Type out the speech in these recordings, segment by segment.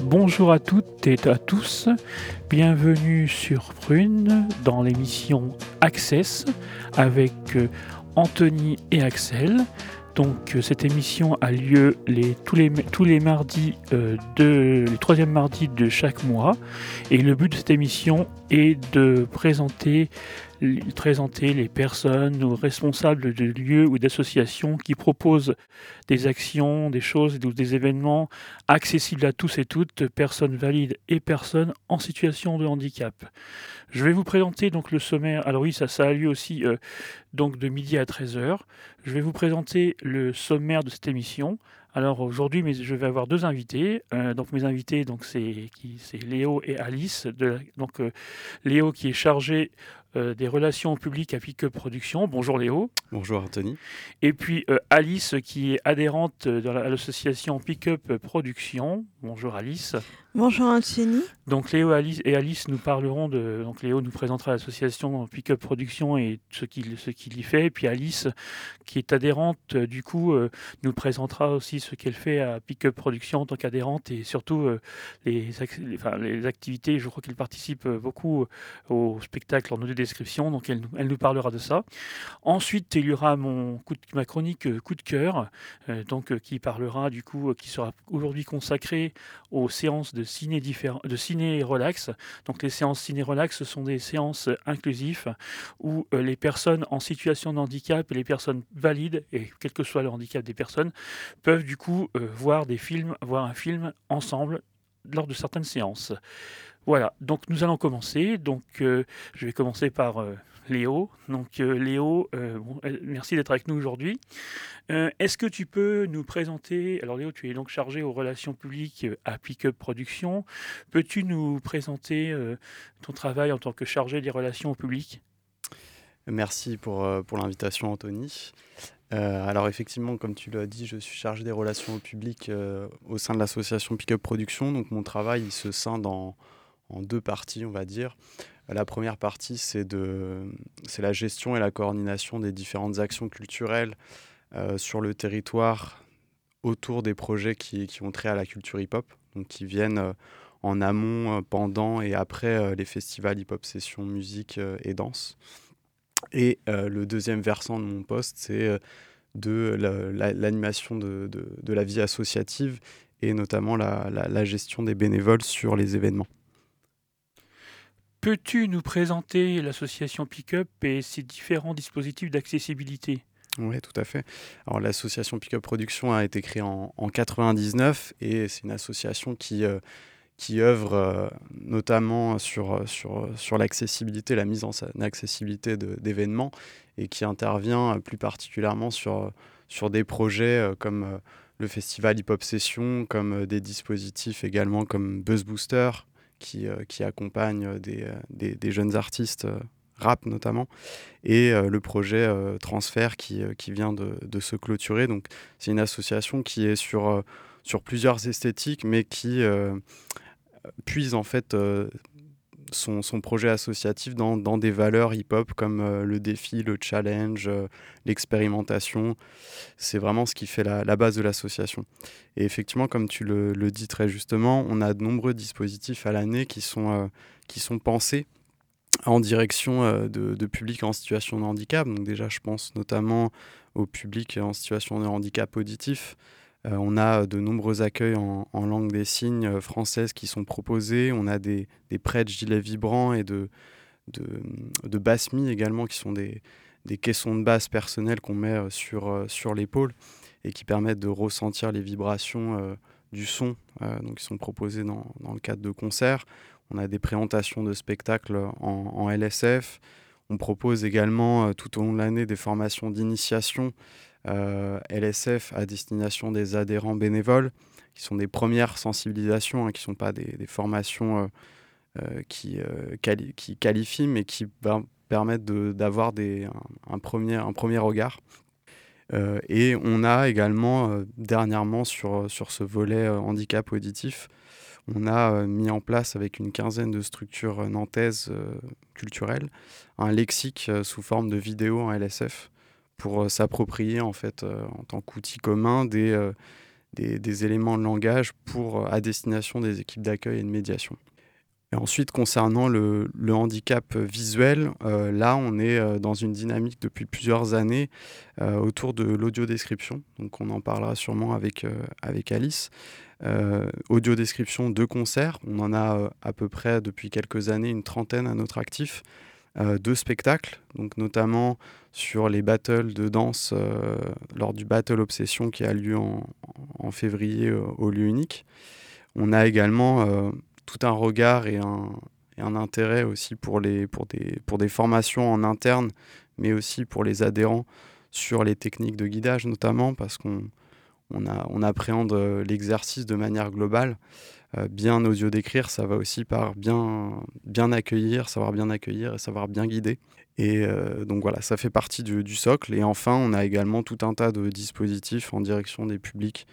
Bonjour à toutes et à tous, bienvenue sur Prune dans l'émission Access avec euh, Anthony et Axel. Donc euh, cette émission a lieu tous, les, mardis, euh, de, troisième mardis de chaque mois. Et le but de cette émission est de présenter présenter les personnes ou responsables de lieux ou d'associations qui proposent des actions, des choses ou des événements accessibles à tous et toutes, personnes valides et personnes en situation de handicap. Je vais vous présenter donc le sommaire. Alors oui, ça, ça a lieu aussi euh, donc de midi à 13h. Je vais vous présenter le sommaire de cette émission. Alors aujourd'hui, je vais avoir deux invités. Euh, donc mes invités, donc c'est Léo et Alice. De, donc euh, Léo qui est chargé euh, des relations publiques à Pick Production. Bonjour Léo. Bonjour Anthony. Et puis Alice qui est adhérente dans l'association Pick Up Production. Bonjour Alice. Bonjour Anthony. Donc Léo et Alice nous parleront de. Donc Léo nous présentera l'association Pickup Production et ce qu'il ce qu'il y fait. Et puis Alice, qui est adhérente, euh, du coup, euh, nous présentera aussi ce qu'elle fait à Pickup Production en tant qu'adhérente et surtout euh, les, activités. Je crois qu'elle participe beaucoup au spectacle en audio description. Donc elle, elle, nous parlera de ça. Ensuite, il y aura mon coup ma chronique coup de cœur, donc qui parlera du coup, qui sera aujourd'hui consacrée aux séances ciné, de ciné relax. Donc les séances ciné relax, ce sont des séances inclusives où euh, les personnes en situation de handicap et les personnes valides, et quel que soit le handicap des personnes, peuvent du coup euh, voir des films, voir un film ensemble lors de certaines séances. Voilà, donc nous allons commencer. Donc euh, je vais commencer par Léo. Donc euh, Léo, euh, euh, merci d'être avec nous aujourd'hui. Est-ce que tu peux nous présenter, alors Léo, tu es donc chargé aux relations publiques à Pickup Production. Peux-tu nous présenter ton travail en tant que chargé des relations publiques? Merci pour, l'invitation Anthony. alors effectivement, comme tu l'as dit, je suis chargé des relations publiques au sein de l'association Pickup Production. Donc mon travail il se scinde en deux parties, on va dire. La première partie, c'est la gestion et la coordination des différentes actions culturelles euh, sur le territoire autour des projets qui, ont trait à la culture hip-hop, donc qui viennent euh, en amont, euh, pendant et après les festivals hip-hop session, musique et danse. Et le deuxième versant de mon poste, c'est de l'animation de, la vie associative et notamment la gestion des bénévoles sur les événements. Peux-tu nous présenter l'association Pickup et ses différents dispositifs d'accessibilité? Oui, tout à fait. Alors l'association Pickup Production a été créée en, en 99 et c'est une association qui, euh, qui œuvre euh, notamment sur, sur, sur l'accessibilité, la mise en accessibilité d'événements et qui intervient plus particulièrement sur, sur des projets euh, comme le festival Hip Hop Session, comme des dispositifs également comme Buzz Booster, qui, euh, qui accompagne euh, euh, des, jeunes artistes rap notamment, et le projet Transfert qui, vient de, de, se clôturer. Donc c'est une association qui est sur, sur plusieurs esthétiques, mais qui puise en fait son, projet associatif dans, des valeurs hip-hop comme euh, le défi, le challenge, euh, l'expérimentation. C'est vraiment ce qui fait la, base de l'association. Et effectivement, comme tu le, le, dis très justement, on a de nombreux dispositifs à l'année qui, sont euh, qui sont pensés en direction de, de publics en situation de handicap. Donc déjà, je pense notamment au public en situation de handicap auditif, euh, on a de nombreux accueils en, langue des signes euh, française qui sont proposés. On a des, prêts de gilets vibrants et de, de, de également, qui sont des, caissons de basse personnels qu'on met euh, sur, l'épaule et qui permettent de ressentir les vibrations du son, donc qui sont proposés dans, le cadre de concerts. On a des présentations de spectacles en, LSF. On propose également tout au long de l'année des formations d'initiation LSF à destination des adhérents bénévoles, qui sont des premières sensibilisations, hein, qui ne sont pas des, formations euh, euh, qui, qualifient, mais qui permettent d'avoir un, un, premier, un premier regard. et on a également, dernièrement, sur, sur ce volet handicap auditif, on a mis en place avec une quinzaine de structures nantaises culturelles un lexique sous forme de vidéo en LSF pour s'approprier en fait en tant qu'outil commun des, des, éléments de langage pour à destination des équipes d'accueil et de médiation. Et ensuite, concernant le, handicap visuel, euh, là, on est euh, dans une dynamique depuis plusieurs années euh, autour de l'audiodescription. Donc, on en parlera sûrement avec, avec Alice. audiodescription de concerts, on en a à peu près depuis quelques années une trentaine à notre actif. De spectacles, donc notamment sur les battles de danse lors du Battle Obsession qui a lieu en, février au lieu unique. On a également tout un regard et un, intérêt aussi pour, les, pour, des, pour des formations en interne, mais aussi pour les adhérents sur les techniques de guidage notamment, parce qu'on on, appréhende euh, l'exercice de manière globale. Euh, bien audio décrire, ça va aussi par bien, bien accueillir, savoir bien accueillir et savoir bien guider. Et euh, donc voilà, ça fait partie du, socle. Et enfin, on a également tout un tas de dispositifs en direction des publics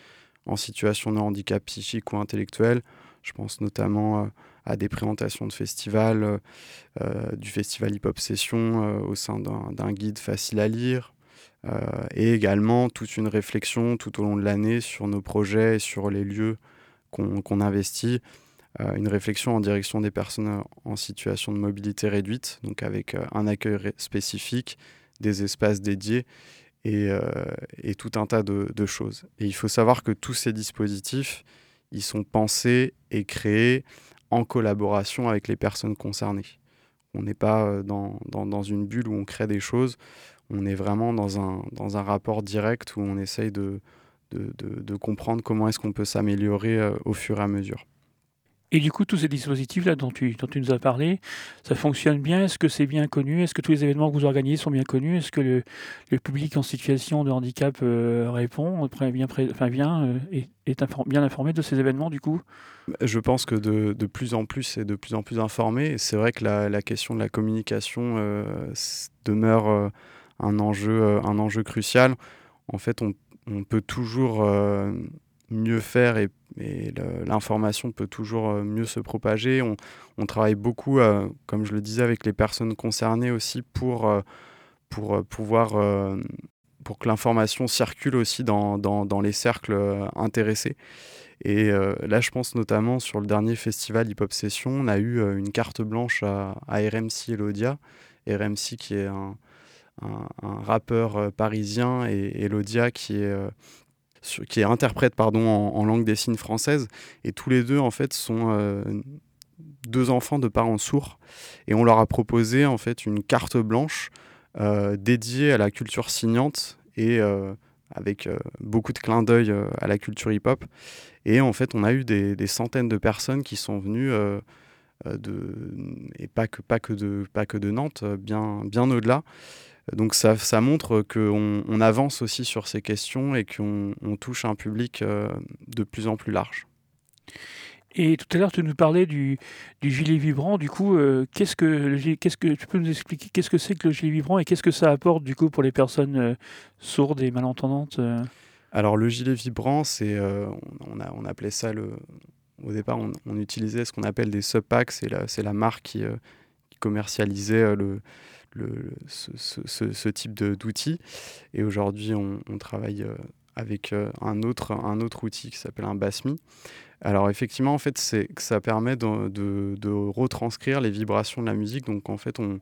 en situation de handicap psychique ou intellectuel, je pense notamment euh, à des présentations de festivals, du festival Hip Hop Session au sein d'un guide facile à lire, et également toute une réflexion tout au long de l'année sur nos projets et sur les lieux qu'on investit. une réflexion en direction des personnes en situation de mobilité réduite, donc avec un accueil spécifique, des espaces dédiés et, tout un tas de, choses. Et il faut savoir que tous ces dispositifs, ils sont pensés et créés en collaboration avec les personnes concernées. On n'est pas euh, dans, dans, dans, une bulle où on crée des choses, on est vraiment dans un, dans un rapport direct où on essaye de, de, de, de comprendre comment est-ce qu'on peut s'améliorer euh, au fur et à mesure. Et du coup, tous ces dispositifs-là dont tu, dont tu nous as parlé, ça fonctionne bien? Est-ce que c'est bien connu? Est-ce que tous les événements que vous organisez sont bien connus? Est-ce que le, le, public en situation de handicap euh, répond, bien, enfin, vient, euh, est, est bien informé de ces événements du coup? Je pense que de, de, plus en plus, c'est de plus en plus informé. C'est vrai que la, la, question de la communication euh, demeure un, enjeu, un enjeu crucial. En fait, on, on peut toujours mieux faire et, l'information peut toujours euh, mieux se propager. On, travaille beaucoup, euh, comme je le disais, avec les personnes concernées aussi pour, euh, pour pouvoir pour que l'information circule aussi dans, dans, les cercles intéressés. Et là, je pense notamment sur le dernier festival Hip Hop Session, on a eu une carte blanche à, à RMC Elodia. RMC qui est un, un, rappeur parisien et Elodia qui est, qui est interprète pardon, en, langue des signes française. Et tous les deux, en fait, sont euh, deux enfants de parents sourds. Et on leur a proposé, en fait, une carte blanche euh, dédiée à la culture signante et euh, avec beaucoup de clins d'œil à la culture hip-hop. Et en fait, on a eu des, des centaines de personnes qui sont venues. de, et pas que, pas, que de, pas que de Nantes, bien, bien au-delà, donc ça, ça montre qu'on on avance aussi sur ces questions et qu'on on touche un public euh, de plus en plus large. Et tout à l'heure, tu nous parlais du, du, gilet vibrant. Du coup, euh, qu'est-ce que, qu'est-ce que tu peux nous expliquer qu'est-ce que c'est que le gilet vibrant et qu'est-ce que ça apporte du coup pour les personnes euh, sourdes et malentendantes Alors le gilet vibrant, c'est on, a, on appelait ça le. Au départ, on, on utilisait ce qu'on appelle des subpacks. C'est la, c'est la marque qui, qui commercialisait le ce, type d'outils. Et aujourd'hui, on, travaille euh, avec euh, un autre, un autre outil qui s'appelle un BASMI. Alors effectivement, en fait, ça permet de, de, retranscrire les vibrations de la musique. Donc en fait, on,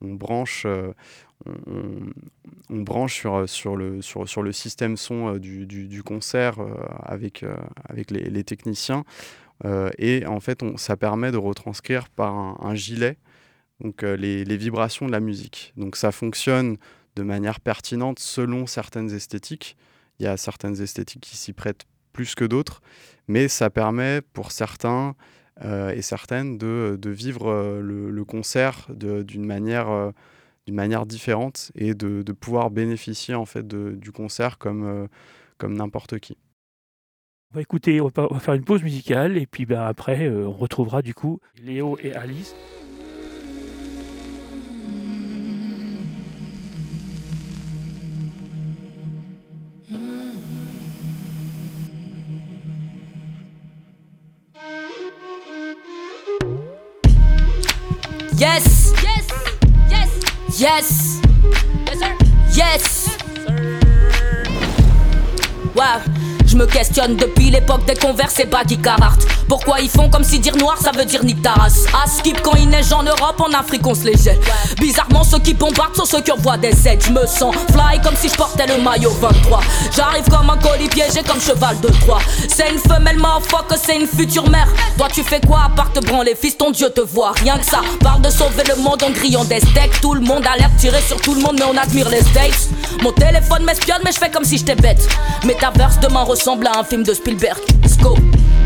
on branche, euh, on, branche sur, sur, le, sur, sur le système son du, du, concert avec, avec les, techniciens. et en fait, on, ça permet de retranscrire par un gilet donc euh, les, vibrations de la musique. Donc ça fonctionne de manière pertinente selon certaines esthétiques. Il y a certaines esthétiques qui s'y prêtent plus que d'autres, mais ça permet pour certains euh, et certaines de, vivre euh, le, concert d'une manière, différente et de, pouvoir bénéficier en fait du concert comme, comme n'importe qui. On va écouter, on va faire une pause musicale et puis ben, après on retrouvera du coup Léo et Alice. Yes. Yes. Yes. Yes. Yes, sir. Yes. Wow. Je me questionne depuis l'époque des converses et baggy Carhartt. Pourquoi ils font comme si dire noir ça veut dire nique ta race À skip quand il neige en Europe, en Afrique on se les jette. Bizarrement, ceux qui bombardent sont ceux qui envoient des aides. Je me sens fly comme si je portais le maillot 23. J'arrive comme un colis piégé comme cheval de Troie. C'est une femelle que c'est une future mère. Toi tu fais quoi à part te branler, fils ton Dieu te voit. Rien que ça, parle de sauver le monde en grillant des steaks. Tout le monde a l'air tiré sur tout le monde, mais on admire les States. Mon téléphone m'espionne, mais je fais comme si j'étais bête. Metaverse demain ressemble à un film de Spielberg. Let's go.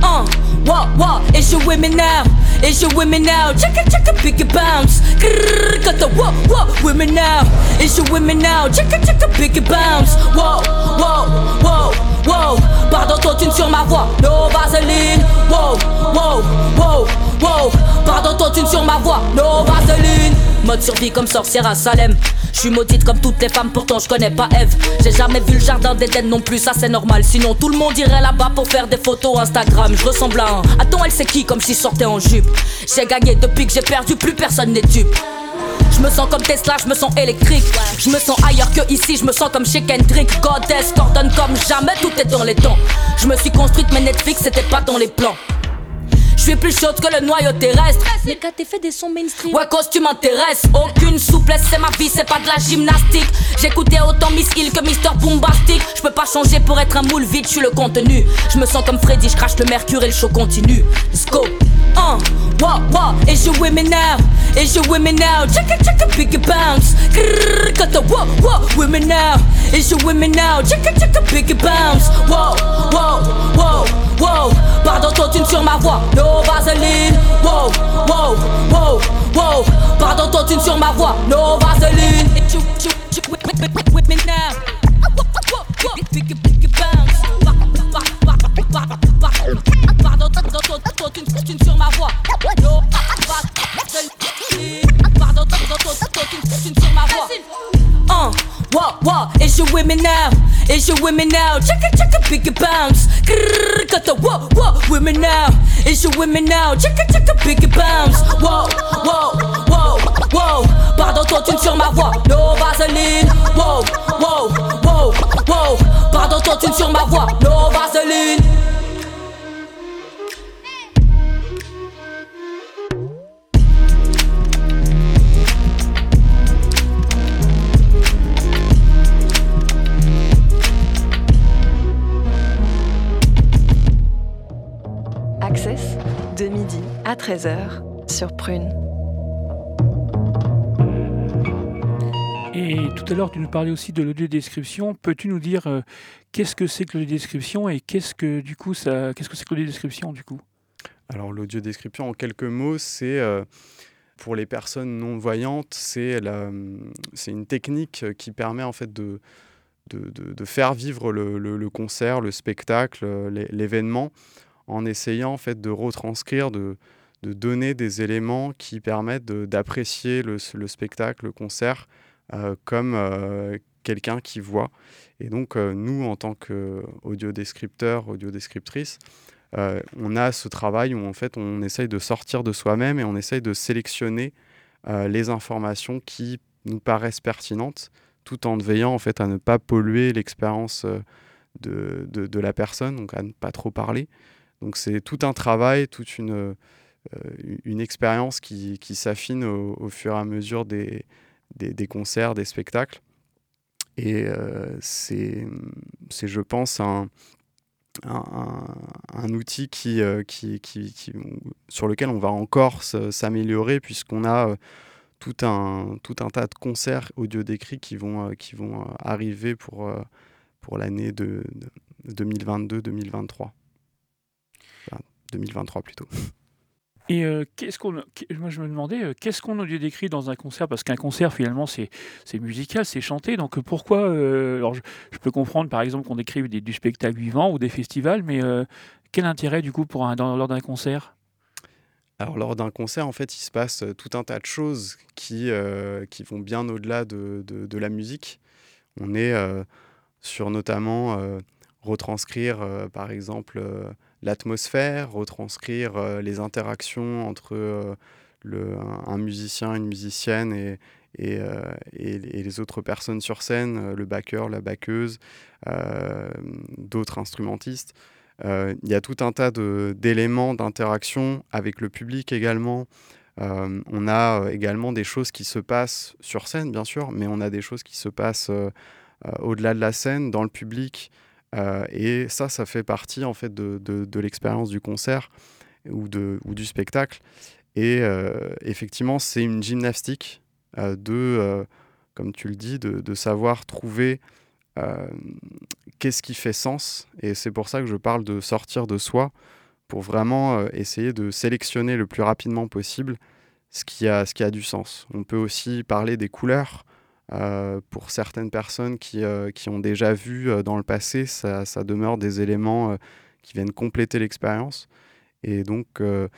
Uh, what, what, it's your women now, it's your women now. Check it, check it, pick it bounce. Grrr, got the what, what, women now, it's your women now. Check it, check it, pick it bounce. Whoa, whoa, whoa, whoa. Pardon, toi, tu sur ma voix, no vaseline. Whoa, whoa, whoa, Pardon, toi, tu sur ma voix, no vaseline. Mode survie comme sorcière à Salem. Je suis maudite comme toutes les femmes, pourtant je connais pas Eve. J'ai jamais vu le jardin d'Eden non plus, ça c'est normal. Sinon tout le monde irait là-bas pour faire des photos Instagram. Je ressemble à un. Attends, elle c'est qui? Comme si sortait en jupe. J'ai gagné depuis que j'ai perdu, plus personne n'est dupe. Je me sens comme Tesla, je me sens électrique. Je me sens ailleurs que ici, je me sens comme chez Kendrick. Goddess, coordonne comme jamais, tout est dans les temps. Je me suis construite, mais Netflix c'était pas dans les plans. Je suis plus chaude que le noyau terrestre. Mais quand t'es fait des sons mainstream. Ouais, cause tu m'intéresses. Aucune souplesse, c'est ma vie, c'est pas de la gymnastique. J'écoutais autant Miss Hill que Mister Boombastic. Je peux pas changer pour être un moule vide, je suis le contenu. Je me sens comme Freddy, je crache le mercure et le show continue. Let's go. Uh, what, what, is you women now? Is you women now? Check it, check it, pick it bounce. Grrr, got the what, what, women now? Is you women now? Check it, check it, pick it bounce. Whoa, whoa, whoa, whoa. Pardon, toi, tu sur ma voix. No vaseline. Whoa, whoa, whoa, whoa. Pardon, toi, tu sur ma voix. No vaseline. Women now. Pick it, pick it bounce. Pardon, toi, tu sur ma voix. No Pardon, toi, tu sur ma voix. Uh, what, what, it's your women now, it's your women now. Check it, check it, pick it bounce. Grrr, got the what, what, women now, it's your women now. Check it, check it, pick it bounce. Whoa, whoa, whoa, whoa. Pardon, toi, tu sur ma voix. No vaseline. Whoa, whoa, whoa, whoa. Pardon, toi, tu sur ma voix. No vaseline. De midi à 13h sur Prune. Et tout à l'heure, tu nous parlais aussi de l'audio-description. Peux-tu nous dire euh, qu'est-ce que c'est que l'audio-description et qu'est-ce que du coup ça, qu'est-ce que c'est que l'audio-description du coup? Alors l'audio-description, en quelques mots, c'est euh, pour les personnes non voyantes, c'est c'est une technique qui permet en fait de de, de, faire vivre le, le, concert, le spectacle, l'événement en essayant en fait de retranscrire, de, de donner des éléments qui permettent d'apprécier le, le, spectacle, le concert, euh, comme euh, quelqu'un qui voit. Et donc, euh, nous, en tant qu'audiodescripteurs, audiodescriptrices, on a ce travail où en fait on essaye de sortir de soi-même et on essaye de sélectionner les informations qui nous paraissent pertinentes, tout en veillant en fait à ne pas polluer l'expérience de, de, la personne, donc à ne pas trop parler. Donc c'est tout un travail, toute une, euh, expérience qui, s'affine au, fur et à mesure des, concerts, des spectacles. Et euh, c'est, je pense, un, outil euh, qui, qui, qui, sur lequel on va encore s'améliorer puisqu'on a tout un, tout un tas de concerts audio décrits qui vont, qui vont arriver pour, pour l'année de 2022-2023. 2023 plutôt. Et euh, qu'est-ce qu'on, moi je me demandais, euh, qu'est-ce qu'on audio décrit dans un concert? Parce qu'un concert finalement c'est, c'est musical, c'est chanté. Donc pourquoi euh, Alors je, peux comprendre par exemple qu'on décrive du spectacle vivant ou des festivals, mais quel intérêt du coup pour un, lors d'un concert? Alors lors d'un concert, en fait, il se passe tout un tas de choses qui, qui vont bien au-delà de, de, de, la musique. On est sur notamment retranscrire, par exemple, l'atmosphère, retranscrire euh, les interactions entre euh, un, musicien, une musicienne et, et, les autres personnes sur scène, le backer, la backeuse, d'autres instrumentistes. il y a tout un tas d'éléments d'interaction avec le public également. on a également des choses qui se passent sur scène, bien sûr, mais on a des choses qui se passent au-delà de la scène, dans le public. Et ça, ça fait partie en fait de, l'expérience du concert ou, du spectacle. Et euh, effectivement, c'est une gymnastique euh, de, euh, comme tu le dis, de, savoir trouver qu'est-ce qui fait sens. Et c'est pour ça que je parle de sortir de soi, pour vraiment essayer de sélectionner le plus rapidement possible ce qui a du sens. On peut aussi parler des couleurs. Pour certaines personnes qui, qui, ont déjà vu dans le passé, ça, ça demeure des éléments qui viennent compléter l'expérience. Et donc, euh,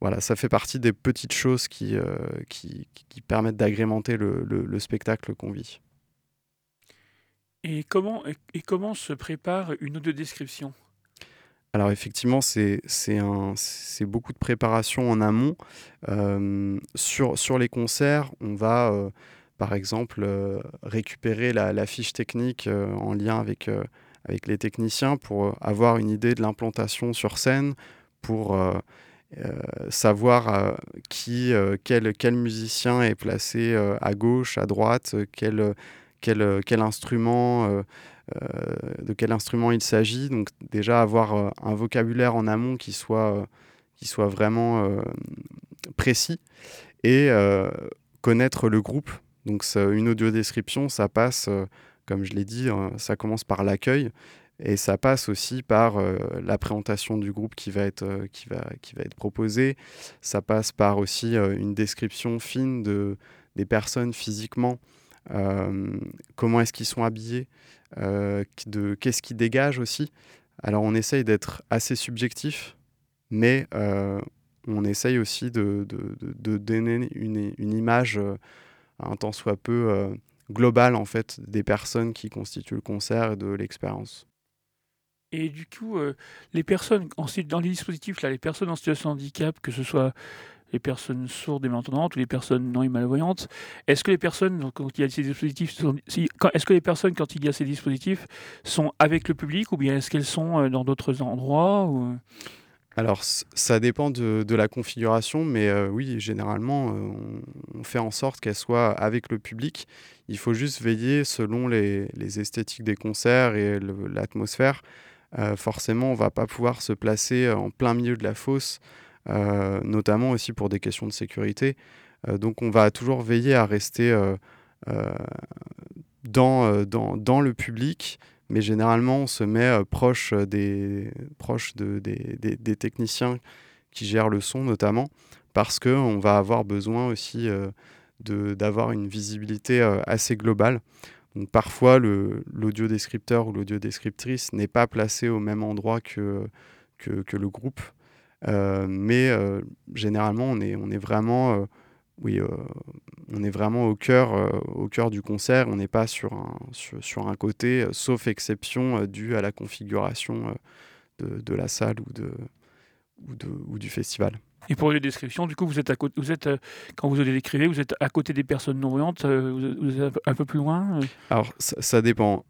voilà, ça fait partie des petites choses qui, euh, qui, qui, permettent d'agrémenter le, le, spectacle qu'on vit. Et comment, et comment se prépare une audio-description alors effectivement, c'est beaucoup de préparation en amont. Euh, sur, sur les concerts, on va par exemple récupérer la, fiche technique en lien avec, avec les techniciens pour avoir une idée de l'implantation sur scène, pour euh, euh, savoir euh, qui, quel, quel, musicien est placé à gauche, à droite, quel, quel, quel instrument, de quel instrument il s'agit. Donc déjà avoir un vocabulaire en amont qui soit, qui soit vraiment précis et connaître le groupe. Donc une audio description, ça passe, comme je l'ai dit, ça commence par l'accueil. Et ça passe aussi par euh, la présentation du groupe qui va être, euh, qui va, qui va être proposée. Ça passe par aussi euh, une description fine de, des personnes physiquement. comment est-ce qu'ils sont habillés Qu'est-ce qui dégage aussi Alors on essaye d'être assez subjectif, mais on essaye aussi de, donner une, une image un tant soit peu globale en fait des personnes qui constituent le concert et de l'expérience. Et du coup, euh, les personnes, dans les dispositifs, là, les personnes en situation de handicap, que ce soit les personnes sourdes et malentendantes ou les personnes non et malvoyantes, est-ce que les personnes, quand il y a ces dispositifs, est-ce que les personnes, quand il y a ces dispositifs, sont avec le public ou bien est-ce qu'elles sont euh, dans d'autres endroits. Alors, ça dépend de, la configuration, mais euh, oui, généralement, on, fait en sorte qu'elles soient avec le public. Il faut juste veiller, selon les, esthétiques des concerts et l'atmosphère, euh, forcément, on va pas pouvoir se placer euh, en plein milieu de la fosse, euh, notamment aussi pour des questions de sécurité. donc, on va toujours veiller à rester dans, le public, mais généralement, on se met proche, des, proche de, des, techniciens qui gèrent le son, notamment, parce qu'on va avoir besoin aussi d'avoir une visibilité assez globale parfois, l'audio-descripteur ou l'audio-descriptrice n'est pas placé au même endroit que, que, le groupe. Euh, mais euh, généralement, on est, on est vraiment, euh, oui, on est vraiment au cœur, au cœur du concert. On n'est pas sur un, sur, un côté, sauf exception due à la configuration de, de, la salle ou, de, ou, de, ou du festival. Et pour les descriptions, du coup, vous êtes, à côté, vous êtes euh, quand vous les décrivez, vous êtes à côté des personnes non-voyantes, euh, vous êtes un peu plus loin euh? Alors, ça, dépend.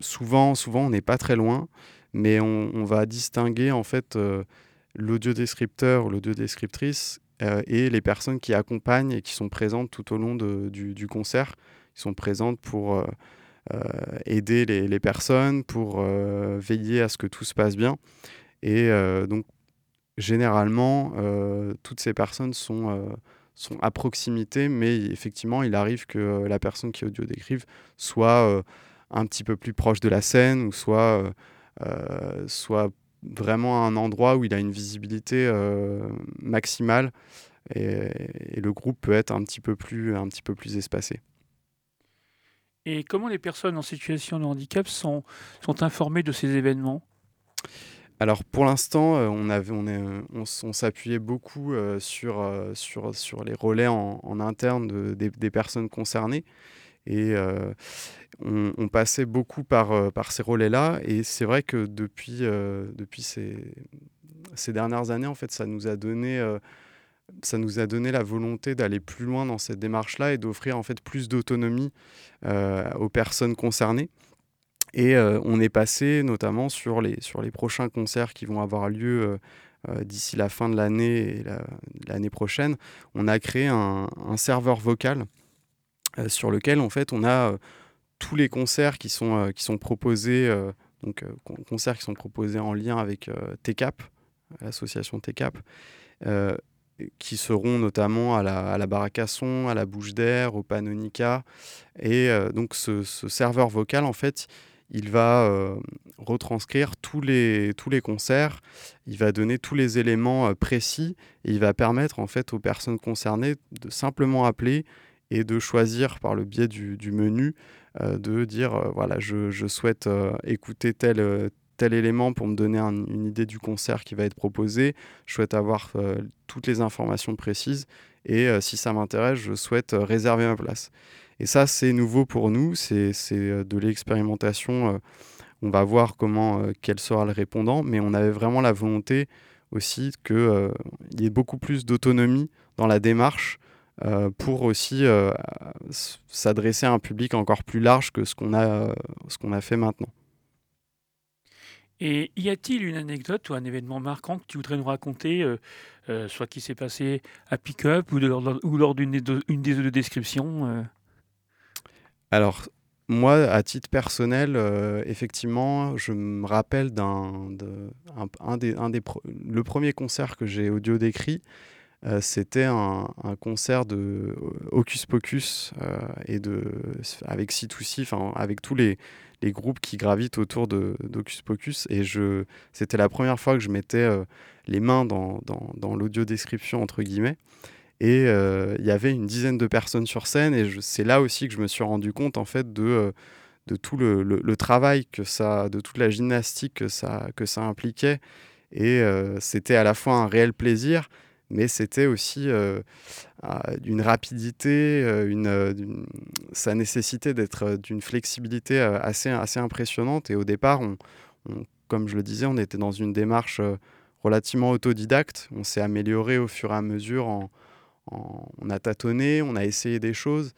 souvent, souvent, on n'est pas très loin, mais on, va distinguer en fait l'audio-descripteur, l'audio-descriptrice et les personnes qui accompagnent et qui sont présentes tout au long du, concert, qui sont présentes pour aider les, personnes, pour veiller à ce que tout se passe bien. Et donc, généralement, euh, toutes ces personnes sont, euh, à proximité, mais effectivement, il arrive que la personne qui audio décrive soit euh, un petit peu plus proche de la scène ou soit, soit vraiment à un endroit où il a une visibilité maximale et, le groupe peut être un petit peu plus, un petit peu plus espacé. Et comment les personnes en situation de handicap sont, sont informées de ces événements? Alors pour l'instant, euh, on, avait, on, on, s'appuyait beaucoup euh, sur, euh, sur, sur les relais en, interne des, personnes concernées. Et on, passait beaucoup par, par ces relais-là. Et c'est vrai que depuis, depuis ces, ces, dernières années, en fait, ça nous a donné ça nous a donné la volonté d'aller plus loin dans cette démarche-là et d'offrir en fait plus d'autonomie aux personnes concernées. Et on est passé notamment sur les, sur les prochains concerts qui vont avoir lieu d'ici la fin de l'année et l'année prochaine. On a créé un serveur vocal sur lequel en fait on a tous les concerts qui sont, qui sont proposés, donc concerts qui sont proposés en lien avec TCAP, l'association TCAP, qui seront notamment à la, à la Baracasson, à la Bouche d'Air, au Panonica. Et donc ce, serveur vocal, en fait, il va euh, retranscrire tous les, tous les concerts, il va donner tous les éléments euh, précis et il va permettre en fait aux personnes concernées de simplement appeler et de choisir par le biais du, menu euh, de dire voilà je, souhaite écouter tel, tel élément pour me donner une idée du concert qui va être proposé, je souhaite avoir toutes les informations précises et si ça m'intéresse je souhaite réserver ma place. Et ça, c'est nouveau pour nous, c'est euh, de l'expérimentation. Euh, on va voir comment, euh, quel sera le répondant, mais on avait vraiment la volonté aussi qu'il y ait beaucoup plus d'autonomie dans la démarche pour aussi s'adresser à un public encore plus large que ce qu'on a, ce qu'on a fait maintenant. Et y a-t-il une anecdote ou un événement marquant que tu voudrais nous raconter, soit qui s'est passé à Pick-up ou, ou lors d'une des, deux descriptions alors, moi, à titre personnel, euh, effectivement, je me rappelle d'un, un, des, un des le premier concert que j'ai audio décrit. Euh, c'était un, concert de euh, Hocus Pocus et de, avec C2C, avec tous les, les, groupes qui gravitent autour de, d'Hocus Pocus. Et c'était la première fois que je mettais les mains dans, dans, l'audio description, entre guillemets. Et euh, il y avait une dizaine de personnes sur scène. Et c'est là aussi que je me suis rendu compte, en fait, de, euh, de tout le, le, travail que ça, de toute la gymnastique que ça, que ça impliquait. Et euh, c'était à la fois un réel plaisir, mais c'était aussi d'une rapidité, une, ça nécessitait d'être d'une flexibilité assez, assez impressionnante. Et au départ, on, comme je le disais, on était dans une démarche relativement autodidacte. On s'est amélioré au fur et à mesure on a tâtonné, on a essayé des choses,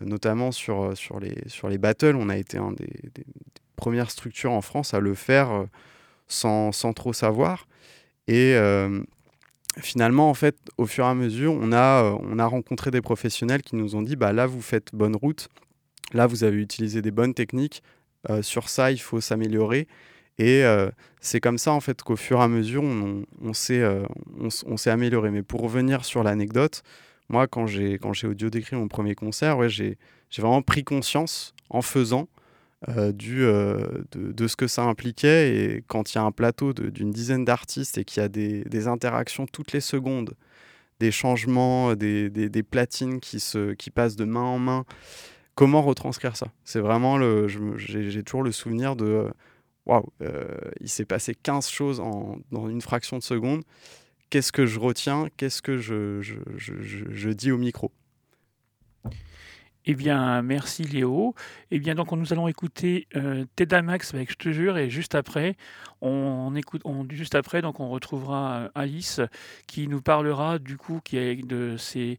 euh, notamment sur, euh, sur, les, sur les battles. On a été une des, premières structures en France à le faire euh, sans, trop savoir. Et finalement, en fait, au fur et à mesure, on a, on a rencontré des professionnels qui nous ont dit bah, là, vous faites bonne route, là, vous avez utilisé des bonnes techniques, sur ça, il faut s'améliorer. Et euh, c'est comme ça, en fait, qu'au fur et à mesure, on, on s'est euh, on, amélioré. Mais pour revenir sur l'anecdote, moi, quand j'ai audio décrit mon premier concert, ouais, j'ai vraiment pris conscience en faisant euh, du, de, de, ce que ça impliquait. Et quand il y a un plateau d'une dizaine d'artistes et qu'il y a des, des, interactions toutes les secondes, des changements, des, des, des, platines qui, se, qui passent de main en main, comment retranscrire ça? C'est vraiment le. J'ai toujours le souvenir de waouh, euh, il s'est passé 15 choses en, dans une fraction de seconde. Qu'est-ce que je retiens? Qu'est-ce que je, je, dis au micro? Eh bien, merci Léo. Eh bien, donc, nous allons écouter euh, Max avec Je te jure, et juste après, on, écoute, juste après, donc, on retrouvera euh, Alice qui nous parlera du coup qui est de ses,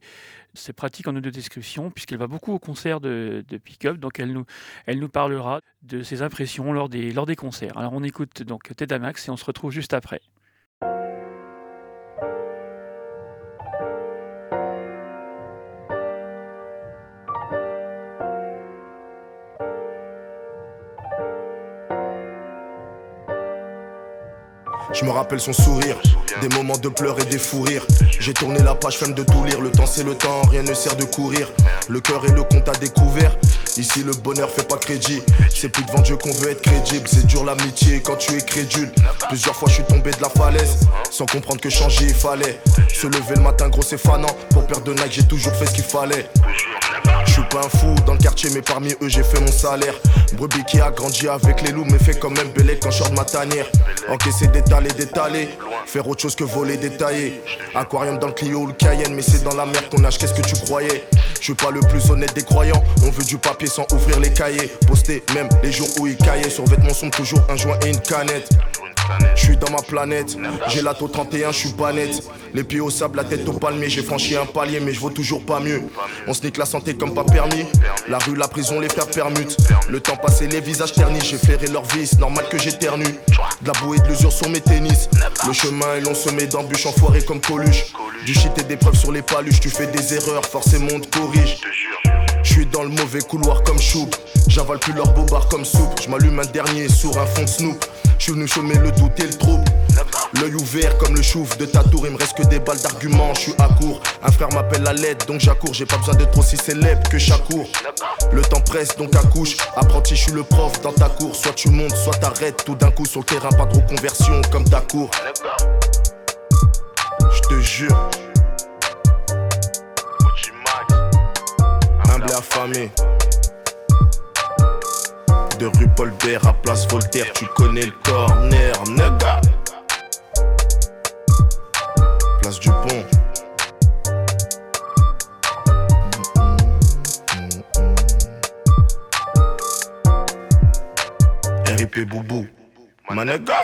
pratiques en audio description, puisqu'elle va beaucoup au concert de, pick-up, donc elle nous, elle nous parlera de ses impressions lors des, lors des concerts. Alors, on écoute donc Max et on se retrouve juste après. Je me rappelle son sourire, des moments de pleurs et des fous rires. J'ai tourné la page, femme de tout lire. Le temps c'est le temps, rien ne sert de courir. Le cœur et le compte à découvert. Ici le bonheur fait pas crédit. C'est plus devant Dieu qu'on veut être crédible. C'est dur l'amitié quand tu es crédule. Plusieurs fois je suis tombé de la falaise, sans comprendre que changer il fallait. Se lever le matin gros c'est fanant. Pour perdre de Nike j'ai toujours fait ce qu'il fallait. Je suis pas un fou dans le quartier, mais parmi eux j'ai fait mon salaire. Brebis qui a grandi avec les loups, mais fait quand même belé quand je de ma tanière. Encaisser, d'étaler, d'étaler. Faire autre chose que voler, détailler. Aquarium dans le Clio ou le Cayenne, mais c'est dans la mer qu'on nage, qu'est-ce que tu croyais? Je suis pas le plus honnête des croyants. On veut du papier sans ouvrir les cahiers. Poster même les jours où il caillait. Sur vêtements sont toujours un joint et une canette. Je suis dans ma planète, j'ai la taux 31, je suis pas net. Les pieds au sable, la tête au palmier, j'ai franchi un palier, mais je vaux toujours pas mieux. On se la santé comme pas permis. La rue, la prison, les frères permutent. Le temps passé, les visages ternis, j'ai flairé leur vice, normal que j'éternue. De la boue de l'usure sur mes tennis. Le chemin est long, semé d'embûches, enfoiré comme Coluche. Du shit et des preuves sur les paluches, tu fais des erreurs, forcément on te corrige. Je suis dans le mauvais couloir comme chou. J'avale plus leur bobard comme soupe. Je m'allume un dernier sur un fond de snoop. Je suis venu chômer le doute et le trouble. L'œil ouvert comme le chouf de ta tour, il me reste que des balles d'arguments, je suis à court. Un frère m'appelle à l'aide, donc j'accours. J'ai pas besoin d'être aussi célèbre que cours Le temps presse, donc accouche. Apprenti, je suis le prof dans ta cour. Soit tu montes, soit t'arrêtes. Tout d'un coup sur le terrain, pas de reconversion comme ta cour. Je te jure. Affamé. De rue Paul Bert à place Voltaire, tu connais le corner, nega. Place du pont. RIP Boubou, manega.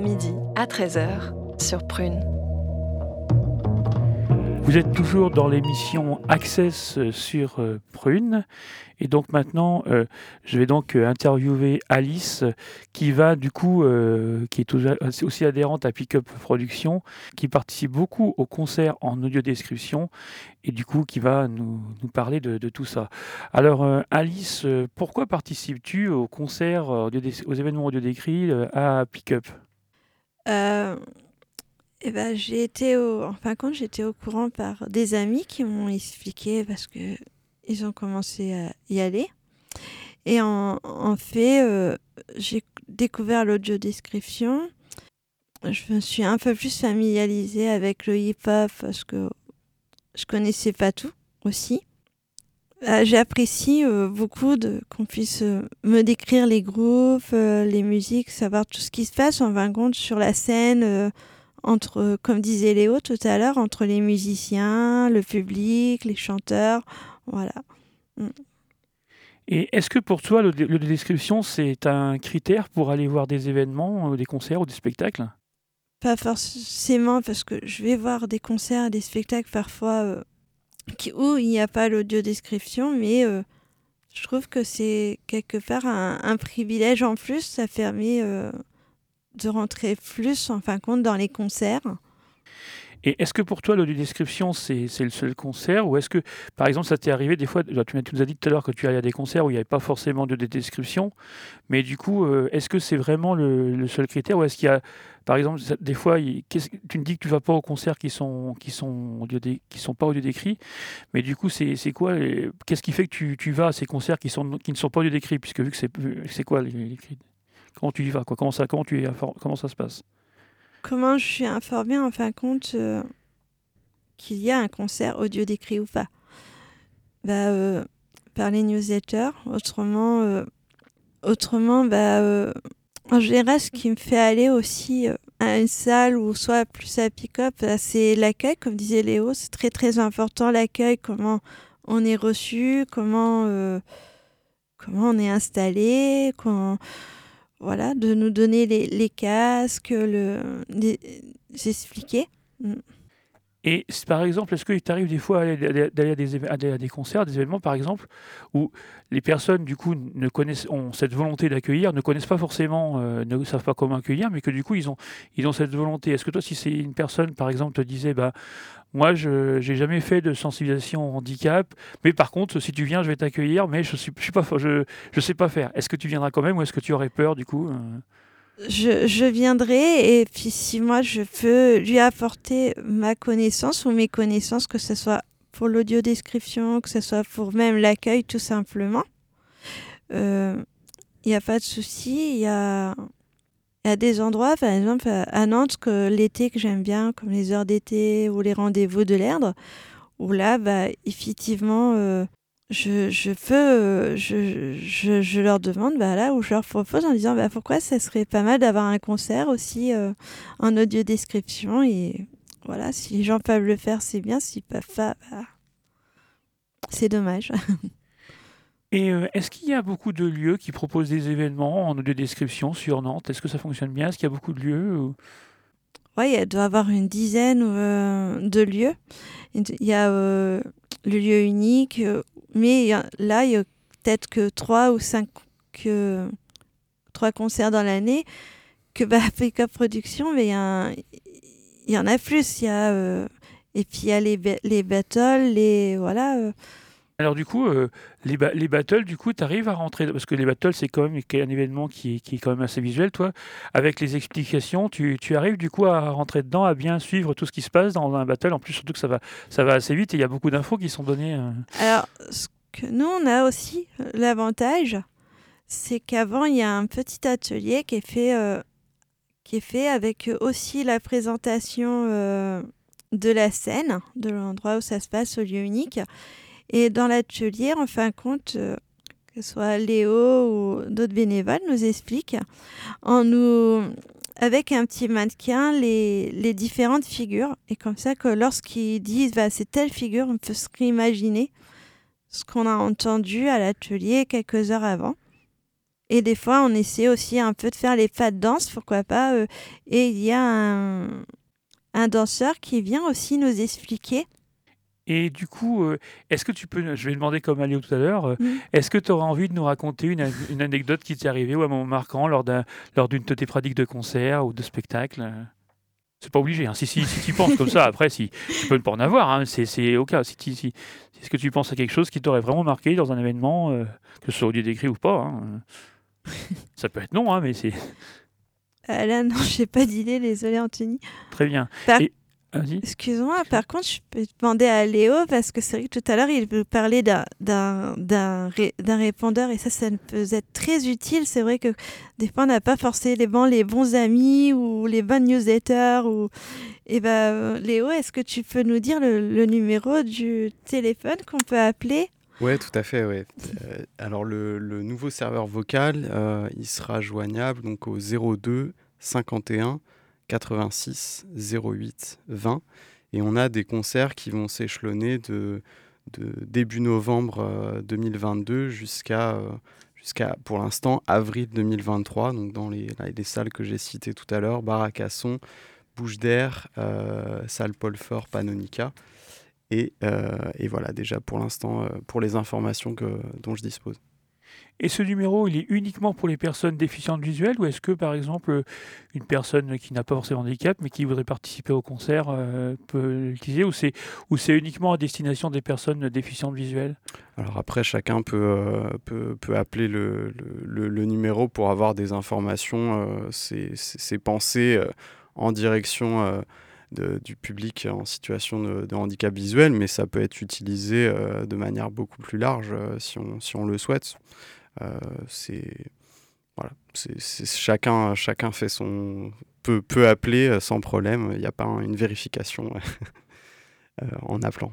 Midi à 13h sur Prune. Vous êtes toujours dans l'émission Access sur euh, Prune. Et donc maintenant, euh, je vais donc euh, interviewer Alice, qui va du coup, qui est aussi adhérente à Pickup Production, qui participe beaucoup aux concerts en audio description, et du coup qui va nous, parler de, tout ça. Alors Alice, pourquoi participes-tu aux concerts, aux événements audio décrits à Pickup eh ben, j'ai été au, en fin de j'étais au courant par des amis qui m'ont expliqué parce que ils ont commencé à y aller. Et en, fait, euh, j'ai découvert l'audio description. Je me suis un peu plus familiarisée avec le hip-hop parce que je connaissais pas tout aussi. Euh, j'apprécie euh, beaucoup qu'on puisse me décrire les groupes, les musiques, savoir tout ce qui se passe en fin de compte sur la scène entre, comme disait Léo tout à l'heure, entre les musiciens, le public, les chanteurs, voilà. Mm. Et est-ce que pour toi, le, le description, c'est un critère pour aller voir des événements, euh, des concerts ou des spectacles? Pas forcément, parce que je vais voir des concerts, des spectacles parfois euh, où il n'y a pas l'audio description, mais euh, je trouve que c'est quelque part un, privilège en plus. Ça permet de rentrer plus en fin de compte dans les concerts. Et est-ce que pour toi, description c'est le seul concert Ou est-ce que, par exemple, ça t'est arrivé des fois, tu, nous as dit tout à l'heure que tu allais à des concerts où il n'y avait pas forcément de description, mais du coup, euh, est-ce que c'est vraiment le, seul critère Ou est-ce qu'il y a, par exemple, des fois, tu me dis que tu vas pas aux concerts qui sont, qui sont, qui sont pas audio décrits, mais du coup, c'est quoi Qu'est-ce qui fait que tu, vas à ces concerts qui, sont, qui ne sont pas audio décrits Puisque vu que c'est quoi les, les Comment tu y vas quoi? Comment, ça, comment, tu comment ça se passe? Comment je suis informée en fin de compte euh, qu'il y a un concert audio décrit ou pas bah, euh, Par les newsletters. Autrement, euh, autrement bah, en général, ce qui me fait aller aussi à une salle ou soit plus à pick-up, bah, c'est l'accueil, comme disait Léo. C'est très très important l'accueil, comment on est reçu, comment, comment on est installé, comment voilà, de nous donner les, casques, le, les. Mm. Et par exemple, est-ce qu'il t'arrive des fois d'aller à, à, des concerts, des événements par exemple, où les personnes du coup ne connaissent, ont cette volonté d'accueillir, ne connaissent pas forcément, euh, ne savent pas comment accueillir, mais que du coup ils ont, ils ont cette volonté. Est-ce que toi, si c'est une personne par exemple te disait, bah moi, je n'ai jamais fait de sensibilisation au handicap, mais par contre, si tu viens, je vais t'accueillir, mais je ne suis, je je, sais pas faire. Est-ce que tu viendras quand même ou est-ce que tu aurais peur du coup euh? je, viendrai et puis si moi je peux lui apporter ma connaissance ou mes connaissances, que ce soit pour l'audio description, que ce soit pour même l'accueil tout simplement, il euh, n'y a pas de souci. Il y a, il y a des endroits, par exemple à Nantes, que l'été que j'aime bien, comme les heures d'été ou les rendez-vous de l'Erdre, où là, bah, effectivement, euh, je, je je, je, leur demande, bah là, ou je leur propose en disant, bah pourquoi ça serait pas mal d'avoir un concert aussi en audio description et voilà, si les gens peuvent le faire, c'est bien, s'ils peuvent pas, bah, c'est dommage. Et est-ce qu'il y a beaucoup de lieux qui proposent des événements en audio description sur Nantes? Est-ce que ça fonctionne bien? Est-ce qu'il y a beaucoup de lieux Oui, il doit y avoir une dizaine de lieux. Il y a le lieu unique, mais là, il y a peut-être que trois ou cinq que, trois concerts dans l'année. Que bah, PK Production, mais il y, y en a plus. Y a, et puis il y a les, les battles, les. Voilà. Alors du coup, euh, les, les, battles, du coup, tu arrives à rentrer, parce que les battles, c'est quand même un événement qui est, quand même assez visuel, toi. Avec les explications, tu, arrives du coup à rentrer dedans, à bien suivre tout ce qui se passe dans un battle. En plus, surtout que ça va, ça va assez vite et il y a beaucoup d'infos qui sont données. Euh. Alors, ce que nous, on a aussi euh, l'avantage, c'est qu'avant, il y a un petit atelier qui est fait, qui est fait avec aussi la présentation de la scène, de l'endroit où ça se passe au lieu unique. Et dans l'atelier, en fin de compte, euh, que ce soit Léo ou d'autres bénévoles nous expliquent, en nous, avec un petit mannequin, les, les différentes figures. Et comme ça, que lorsqu'ils disent bah, c'est telle figure, on peut se réimaginer ce qu'on a entendu à l'atelier quelques heures avant. Et des fois, on essaie aussi un peu de faire les pas de danse, pourquoi pas. Euh, et il y a un, un danseur qui vient aussi nous expliquer et du coup, euh, est-ce que tu peux, je vais demander comme Aléo tout à l'heure, euh, est-ce que tu auras envie de nous raconter une, une anecdote qui t'est arrivée ou un moment marquant lors d'une lors de tes pratiques de concert ou de spectacle C'est pas obligé, hein. si, si, si tu penses comme ça, après, si, tu peux ne pas en avoir, hein. c'est au cas. Si, si, est-ce que tu penses à quelque chose qui t'aurait vraiment marqué dans un événement, euh, que ce soit audio décrit ou pas hein? Ça peut être non, mais c'est. là, non, j'ai pas d'idée, désolé Anthony. Très bien. Excuse-moi, par contre, je peux demander à Léo, parce que c'est vrai que tout à l'heure, il vous parlait d'un répondeur, et ça, ça peut être très utile. C'est vrai que des fois, on n'a pas forcément les bons amis ou les bonnes newsletters. Ou... Et ben, Léo, est-ce que tu peux nous dire le, numéro du téléphone qu'on peut appeler? Oui, tout à fait. Ouais. Euh, alors, le, nouveau serveur vocal, euh, il sera joignable donc au 02 51 86 08 20. Et on a des concerts qui vont s'échelonner de, début novembre 2022 euh, jusqu'à, euh, jusqu'à pour l'instant, avril 2023. Donc dans les, les salles que j'ai citées tout à l'heure, Baracasson, Bouche d'Air, euh, Salle Paul Fort, Panonica. Et, et, voilà, déjà pour l'instant, pour les informations que, dont je dispose. Et ce numéro, il est uniquement pour les personnes déficientes visuelles ou est-ce que, par exemple, une personne qui n'a pas forcément de handicap mais qui voudrait participer au concert euh, peut l'utiliser ou c'est, uniquement à destination des personnes déficientes visuelles? Alors après, chacun peut, euh, appeler le, numéro pour avoir des informations. Euh, c'est, c'est, pensé en direction du public en situation de, handicap visuel, mais ça peut être utilisé de manière beaucoup plus large si on le souhaite. Euh, c'est voilà, c'est, chacun, chacun fait son peut, peut appeler euh, sans problème. Il n'y a pas une vérification euh, en appelant.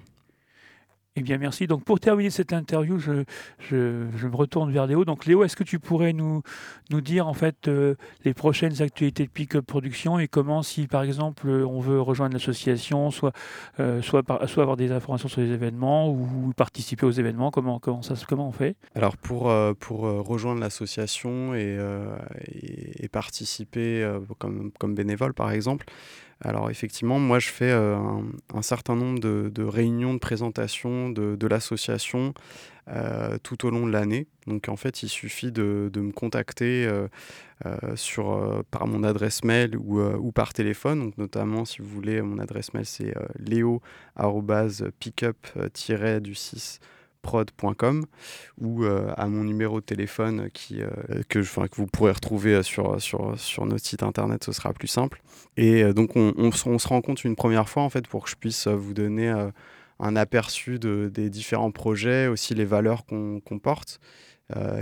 Eh bien, merci. Donc, pour terminer cette interview, je, me retourne vers Léo. Donc, Léo, est-ce que tu pourrais nous, dire, en fait, euh, les prochaines actualités de Pick-up Production et comment, si, par exemple, on veut rejoindre l'association, soit, euh, soit, avoir des informations sur les événements ou participer aux événements, comment, on fait? Alors, pour, euh, rejoindre l'association et, participer comme bénévole, par exemple, alors effectivement, moi je fais euh, un, certain nombre de, réunions de présentation de, l'association euh, tout au long de l'année. Donc en fait, il suffit de, me contacter euh, par mon adresse mail ou, par téléphone. Donc notamment, si vous voulez, mon adresse mail c'est leo@pickup-du6 prod.com ou euh, à mon numéro de téléphone qui, euh, que, que vous pourrez retrouver sur, sur, sur notre site internet, ce sera plus simple. Et euh, donc on, se rencontre une première fois en fait pour que je puisse vous donner un aperçu de, des différents projets, aussi les valeurs qu'on porte.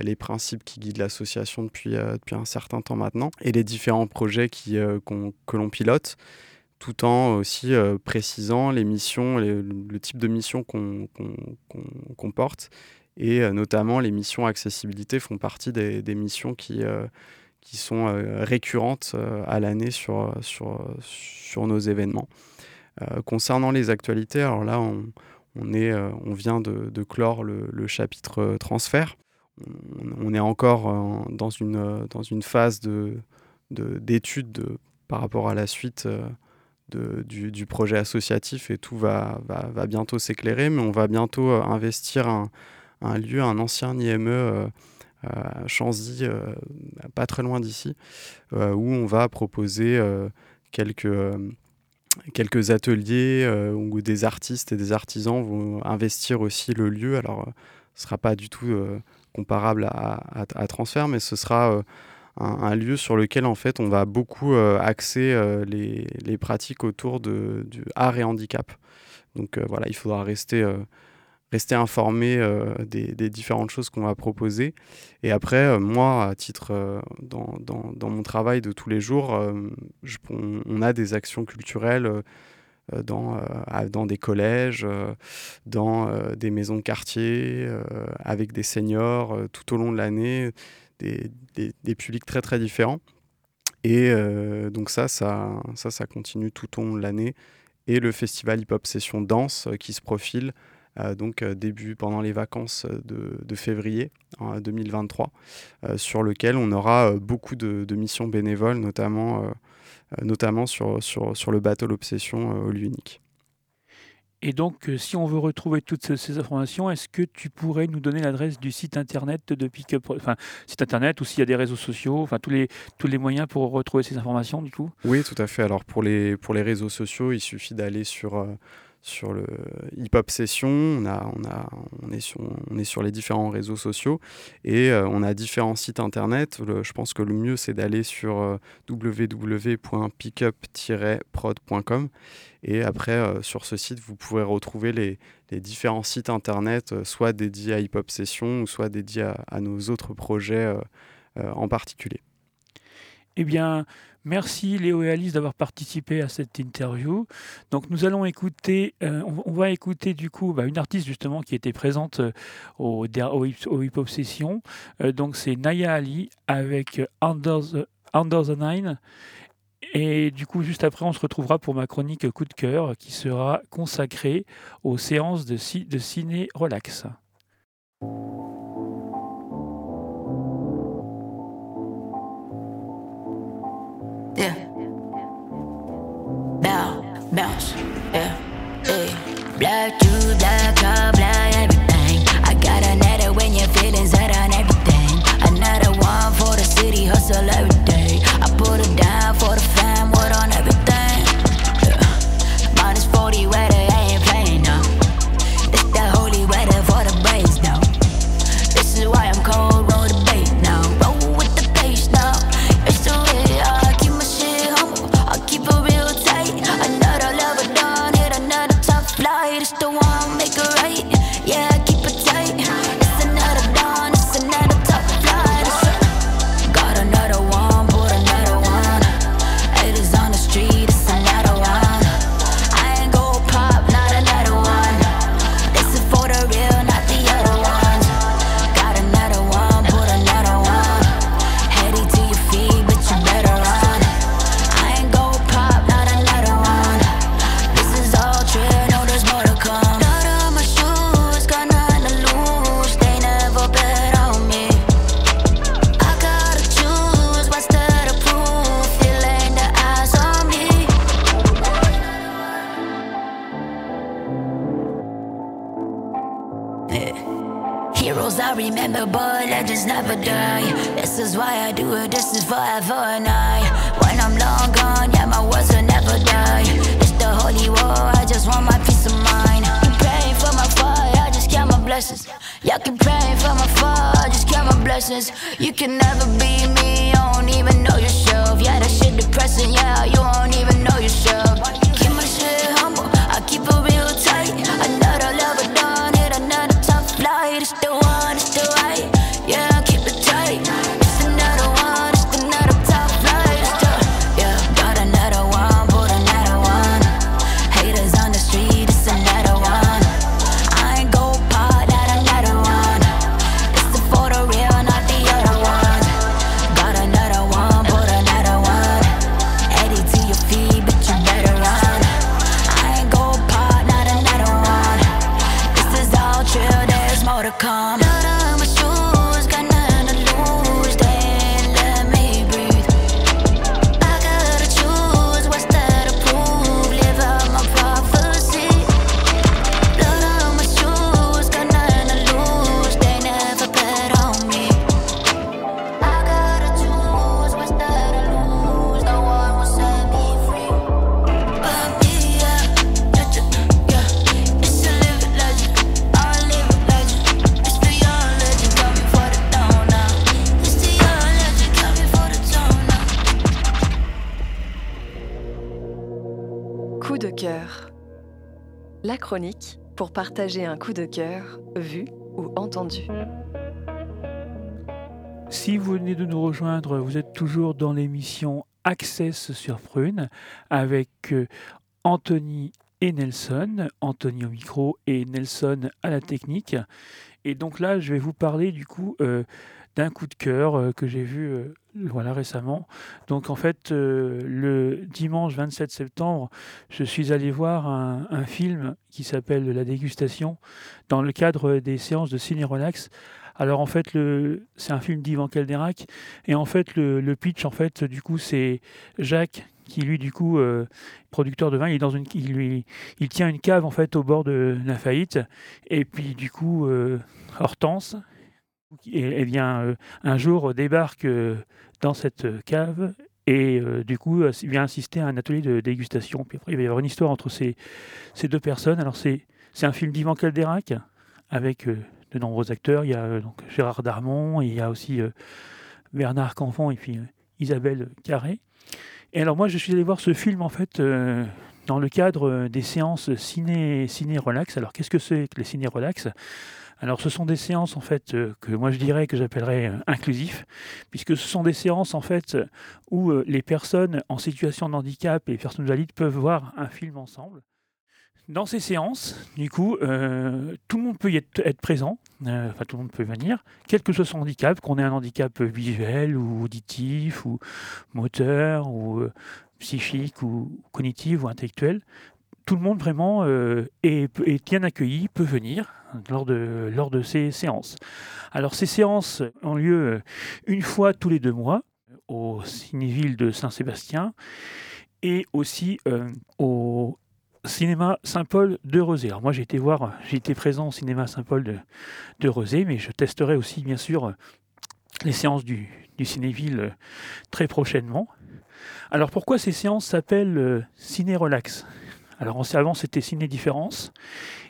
les principes qui guident l'association depuis, depuis un certain temps maintenant et les différents projets qui, que l'on pilote tout en aussi précisant les missions, le type de mission qu'on porte Et notamment, les missions accessibilité font partie des, missions qui, qui sont récurrentes à l'année sur, sur, sur nos événements. concernant les actualités, alors là, on, on, est, on vient de, clore le, chapitre transfert on est encore euh, dans, une, euh, dans une phase d'étude de, par rapport à la suite euh, du, projet associatif et tout va, va, bientôt s'éclairer, mais on va bientôt investir un, un lieu, un ancien IME à Chanzy, pas très loin d'ici, où on va proposer quelques, quelques ateliers où des artistes et des artisans vont investir aussi le lieu. Alors, ce ne sera pas du tout comparable à, à, Transfert, mais ce sera euh, un, lieu sur lequel en fait on va beaucoup euh, axer euh, les, les, pratiques autour de, du art et handicap. Donc voilà, il faudra rester rester informé des, des, différentes choses qu'on va proposer. Et après, moi, à titre, dans, dans, dans, mon travail de tous les jours, je, on, a des actions culturelles euh, dans, euh, dans des collèges, euh, dans des maisons de quartier, avec des seniors tout au long de l'année, des, des, publics très très différents. Et donc ça, ça, ça, ça continue tout au long de l'année. Et le festival Hip Hop Session Danse qui se profile donc début pendant les vacances de, de février 2023, sur lequel on aura beaucoup de, de missions bénévoles, notamment euh, notamment sur, sur, sur le bateau L'Obsession euh, au lieu unique. Et donc, euh, si on veut retrouver toutes ces, informations, est-ce que tu pourrais nous donner l'adresse du site internet de Pickup, enfin site internet ou s'il y a des réseaux sociaux, enfin tous les tous les moyens pour retrouver ces informations du coup? Oui, tout à fait. Alors pour les pour les réseaux sociaux, il suffit d'aller sur sur le Hip Hop Session, on, a, on, a, on, est sur, on est sur les différents réseaux sociaux et euh, on a différents sites internet. je pense que le mieux c'est d'aller sur euh, www.pickup-prod.com et après euh, sur ce site vous pourrez retrouver les, les différents sites internet, soit dédiés à Hip Hop Session ou soit dédiés à, à nos autres projets en particulier. Eh bien, Merci Léo et Alice d'avoir participé à cette interview. Donc nous allons écouter, euh, on, va écouter du coup bah, une artiste justement qui était présente euh, au, Hip Hop Session. Euh, donc c'est Naya Ali avec Under the, Nine. Et du coup, juste après, on se retrouvera pour ma chronique coup de cœur qui sera consacrée aux séances de ciné relax. Yeah. Bow, bounce, yeah, hey. Black you, black car, black everything. I got another when your feelings are on everything. Another one for the city, hustle every Chronique pour partager un coup de cœur vu ou entendu. Si vous venez de nous rejoindre, vous êtes toujours dans l'émission Access sur Prune avec euh, Anthony et Nelson, Anthony au micro et Nelson à la technique. Et donc là, je vais vous parler du coup euh, d'un coup de cœur euh, que j'ai vu voilà, récemment. Donc en fait, euh, le dimanche 27 septembre, je suis allé voir un, film qui s'appelle La dégustation dans le cadre des séances de ciné relax. Alors en fait, le, c'est un film d'Ivan Calderac et en fait le, le pitch en fait du coup c'est Jacques qui lui du coup euh, producteur de vin, il est dans une, il lui, il tient une cave en fait au bord de la faillite et puis du coup euh, Hortense et, elle vient euh, un jour débarque euh, dans cette cave et euh, du coup euh, vient assister à un atelier de dégustation. Puis il va y avoir une histoire entre ces, deux personnes. Alors c'est un film d'Ivan Calderac avec euh, de nombreux acteurs. Il y a euh, Gérard Darmon, il y a aussi euh, Bernard Canfon et puis euh, Isabelle Carré. Et alors moi je suis allé voir ce film en fait euh, dans le cadre euh, des séances ciné ciné relax. Alors qu'est-ce que c'est que les ciné relax alors ce sont des séances en fait euh, que moi je dirais que j'appellerais euh, inclusifs, puisque ce sont des séances en fait euh, où les personnes en situation de handicap et les personnes valides peuvent voir un film ensemble. Dans ces séances, du coup, tout le monde peut y être, présent, enfin tout le monde peut venir, quel que soit son handicap, qu'on ait un handicap visuel ou auditif ou moteur ou psychique ou cognitif ou intellectuel. Tout le monde vraiment euh, est, bien accueilli, peut venir lors de, ces séances. Alors ces séances ont lieu euh, une fois tous les deux mois au Cinéville de Saint-Sébastien et aussi euh, au cinéma Saint-Paul de Rezé. Alors moi j'ai été voir, j'ai présent au cinéma Saint-Paul de, de mais je testerai aussi bien sûr les séances du, Cinéville euh, très prochainement. Alors pourquoi ces séances s'appellent euh, Ciné Relax Alors en- avant c'était Ciné Différence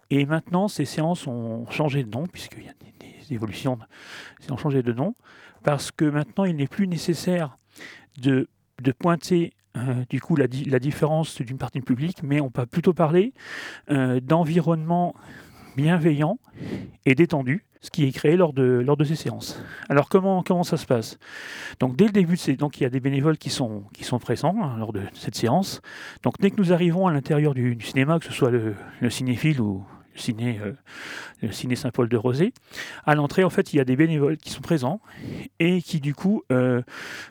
et maintenant ces séances ont changé de nom puisqu'il y a des, évolutions, ils ont changé de nom parce que maintenant il n'est plus nécessaire de, pointer euh, du coup la, di- la différence d'une partie public, mais on peut plutôt parler euh, d'environnement bienveillant et détendu, ce qui est créé lors de, ces séances. Alors comment, comment ça se passe? Donc dès le début, donc il y a des bénévoles qui sont, qui sont présents hein, lors de cette séance. Donc dès que nous arrivons à l'intérieur du, cinéma, que ce soit le, le cinéphile ou ciné, euh, le ciné Saint-Paul de Rosé, à l'entrée en fait il y a des bénévoles qui sont présents et qui du coup euh,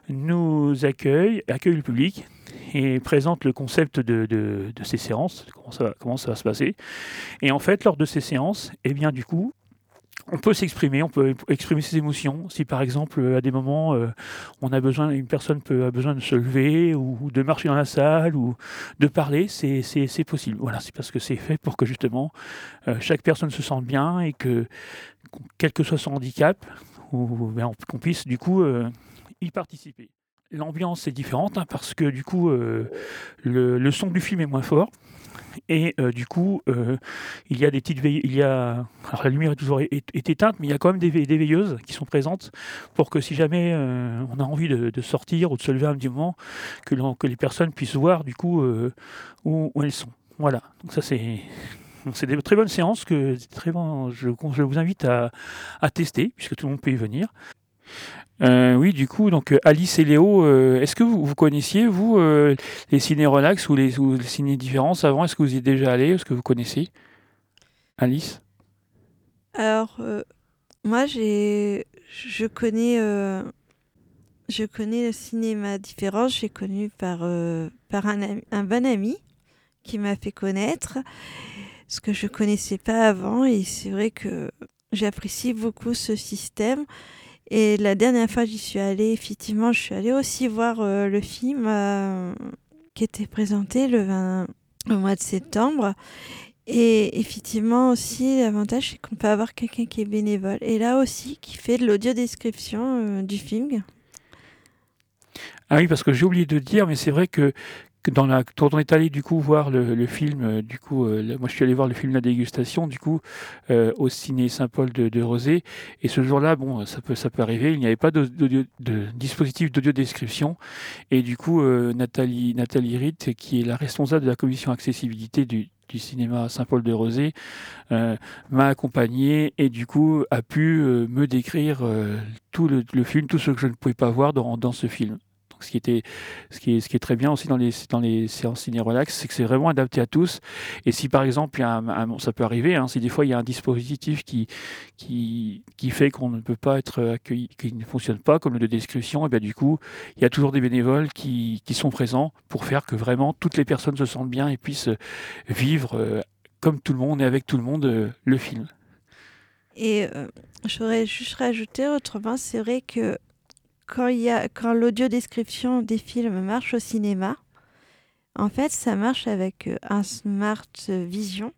nous accueillent, accueillent le public et présentent le concept de, ces séances, comment ça, comment ça va se passer. Et en fait, lors de ces séances, eh bien, du coup, on peut s'exprimer, on peut exprimer ses émotions. Si par exemple, à des moments, euh, on a besoin, une personne peut, a besoin de se lever ou de marcher dans la salle ou de parler, c'est possible. Voilà, c'est parce que c'est fait pour que justement euh, chaque personne se sente bien et que, quel que soit son handicap, ou, ben, on- qu'on puisse du coup euh, y participer. L'ambiance est différente hein, parce que du coup, le son du film est moins fort. Et euh, du coup, euh, il y a des petites veilleuses. Il y a, alors la lumière est toujours est éteinte, mais il y a quand même des, des veilleuses qui sont présentes pour que si jamais euh, on a envie de, sortir ou de se lever un petit moment, que, que les personnes puissent voir du coup où, où elles sont. Voilà. Donc ça c'est c'est des très bonnes séances que très bon, je, je vous invite à, à tester puisque tout le monde peut y venir. Euh, oui, du coup, donc euh, Alice et Léo, euh, est-ce que vous, connaissiez, vous, les ciné relax ou les, ciné différences avant? Est-ce que vous y êtes déjà allé? Est-ce que vous connaissez Alice? Alors, moi, j'ai, je connais, je connais le cinéma différent. J'ai connu par, par un, un bon ami qui m'a fait connaître ce que je connaissais pas avant. Et c'est vrai que j'apprécie beaucoup ce système. Et la dernière fois j'y suis allée, effectivement, je suis allée aussi voir euh, le film euh, qui était présenté le, 20 au mois de septembre. Et effectivement aussi, l'avantage, c'est qu'on peut avoir quelqu'un qui est bénévole. Et là aussi, qui fait de l'audio-description euh, du film. Ah oui, parce que j'ai oublié de dire, mais c'est vrai que, dans la, quand on est allé du coup voir le, le film, euh, du coup, euh, moi je suis allé voir le film La Dégustation, du coup, euh, au ciné Saint-Paul de, de Rosé. Et ce jour-là, bon, ça peut, ça peut arriver, il n'y avait pas de, d'audio- de dispositif d'audio-description. Et du coup, euh, Nathalie, Nathalie Ritt, qui est la responsable de la commission accessibilité du, du cinéma Saint-Paul de Rosé, euh, m'a accompagné et du coup a pu euh, me décrire euh, tout le, le film, tout ce que je ne pouvais pas voir dans, dans ce film. Ce qui était, ce qui est, ce qui est très bien aussi dans les dans les séances ciné relax, c'est que c'est vraiment adapté à tous. Et si par exemple, ça peut arriver, hein, si des fois il y a un dispositif qui qui qui fait qu'on ne peut pas être accueilli, qui ne fonctionne pas, comme le de description, et bien du coup, il y a toujours des bénévoles qui qui sont présents pour faire que vraiment toutes les personnes se sentent bien et puissent vivre euh, comme tout le monde et avec tout le monde euh, le film. Et euh, j'aurais juste rajouté autrement, c'est vrai que quand, y quand l'audio-description des films marche au cinéma, en fait, ça marche avec euh, un Smart Vision.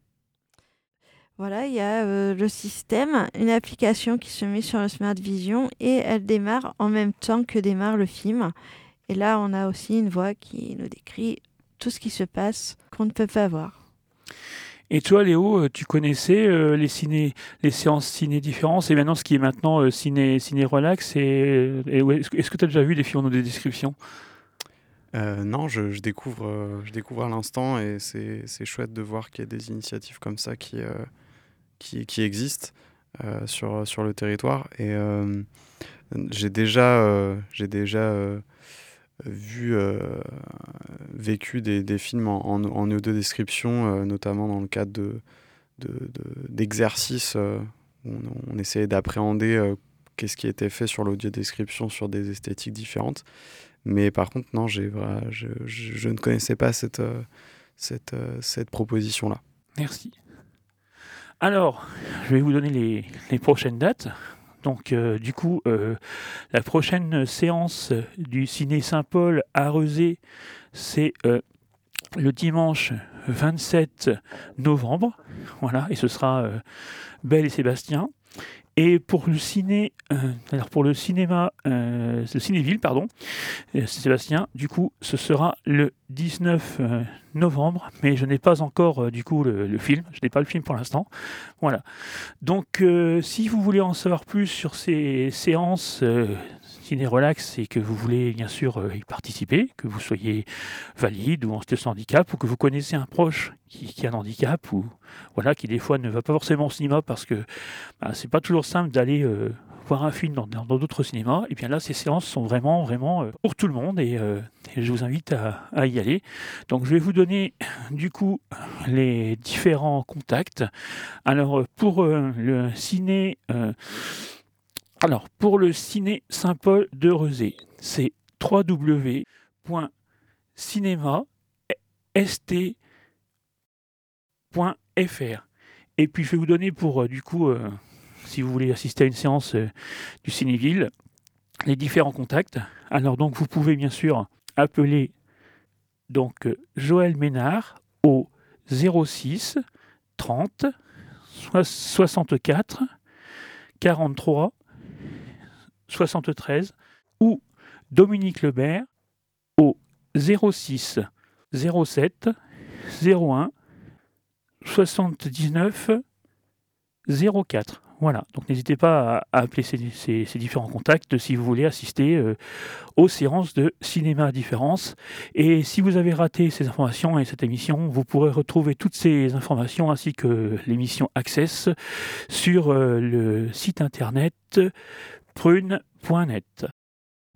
Voilà, il y a euh, le système, une application qui se met sur le Smart Vision et elle démarre en même temps que démarre le film. Et là, on a aussi une voix qui nous décrit tout ce qui se passe qu'on ne peut pas voir. Et toi, Léo, euh, tu connaissais euh, les ciné, les séances ciné différences et maintenant ce qui est maintenant euh, ciné, ciné relax. Et, est-ce que- tu as déjà vu des films en des descriptions? Non, je, découvre, je découvre à l'instant et c'est chouette de voir qu'il y a des initiatives comme ça qui, qui, qui existent sur, sur le territoire. Et j'ai déjà, j'ai déjà vu, euh, vécu des, des films en, en, audio-description, euh, notamment dans le cadre de, de, de- d'exercices euh, où on, essayait d'appréhender qu'est-ce qui était fait sur l'audio-description sur des esthétiques différentes. Mais par contre, non, j'ai, je, je- ne connaissais pas cette, cette, cette proposition-là. Merci. Alors, je vais vous donner les, les prochaines dates. Donc, euh, du coup, euh, la prochaine séance du Ciné Saint-Paul à Rezé, c'est euh, le dimanche 27 novembre. Voilà, et ce sera Belle et Sébastien. Et pour le ciné, euh, alors pour le cinéma, euh, le Cinéville, pardon, euh, Sébastien, du coup, ce sera le 19 euh, novembre, mais je n'ai pas encore du coup le, film, je n'ai pas le film pour l'instant. Voilà. Donc, si vous voulez en savoir plus sur ces séances ciné relax et que vous voulez bien sûr euh, y participer, que vous soyez valide ou en situation de handicap, ou que vous connaissez un proche qui, a un handicap ou voilà qui des fois ne va pas forcément au cinéma parce que bah, c'est pas toujours simple d'aller euh, voir un film dans d'autres cinémas, et bien là ces séances sont vraiment vraiment euh, pour tout le monde et, je vous invite à, y aller. Donc je vais vous donner du coup les différents contacts. Alors pour le ciné, alors pour le ciné Saint-Paul de Rezé, c'est www.cinéma.st.fr. Et puis je vais vous donner pour euh, du coup, euh, si vous voulez assister à une séance euh, du Cinéville, les différents contacts. Alors donc vous pouvez bien sûr appeler donc Joël Ménard au 06 30 soix- 64 43 73 ou Dominique Lebert au 06 07 01 79 04. Voilà, donc n'hésitez pas à, appeler ces différents contacts si vous voulez assister euh, aux séances de cinéma à différence. Et si vous avez raté ces informations et cette émission, vous pourrez retrouver toutes ces informations ainsi que l'émission Access sur euh, le site internet prune.net.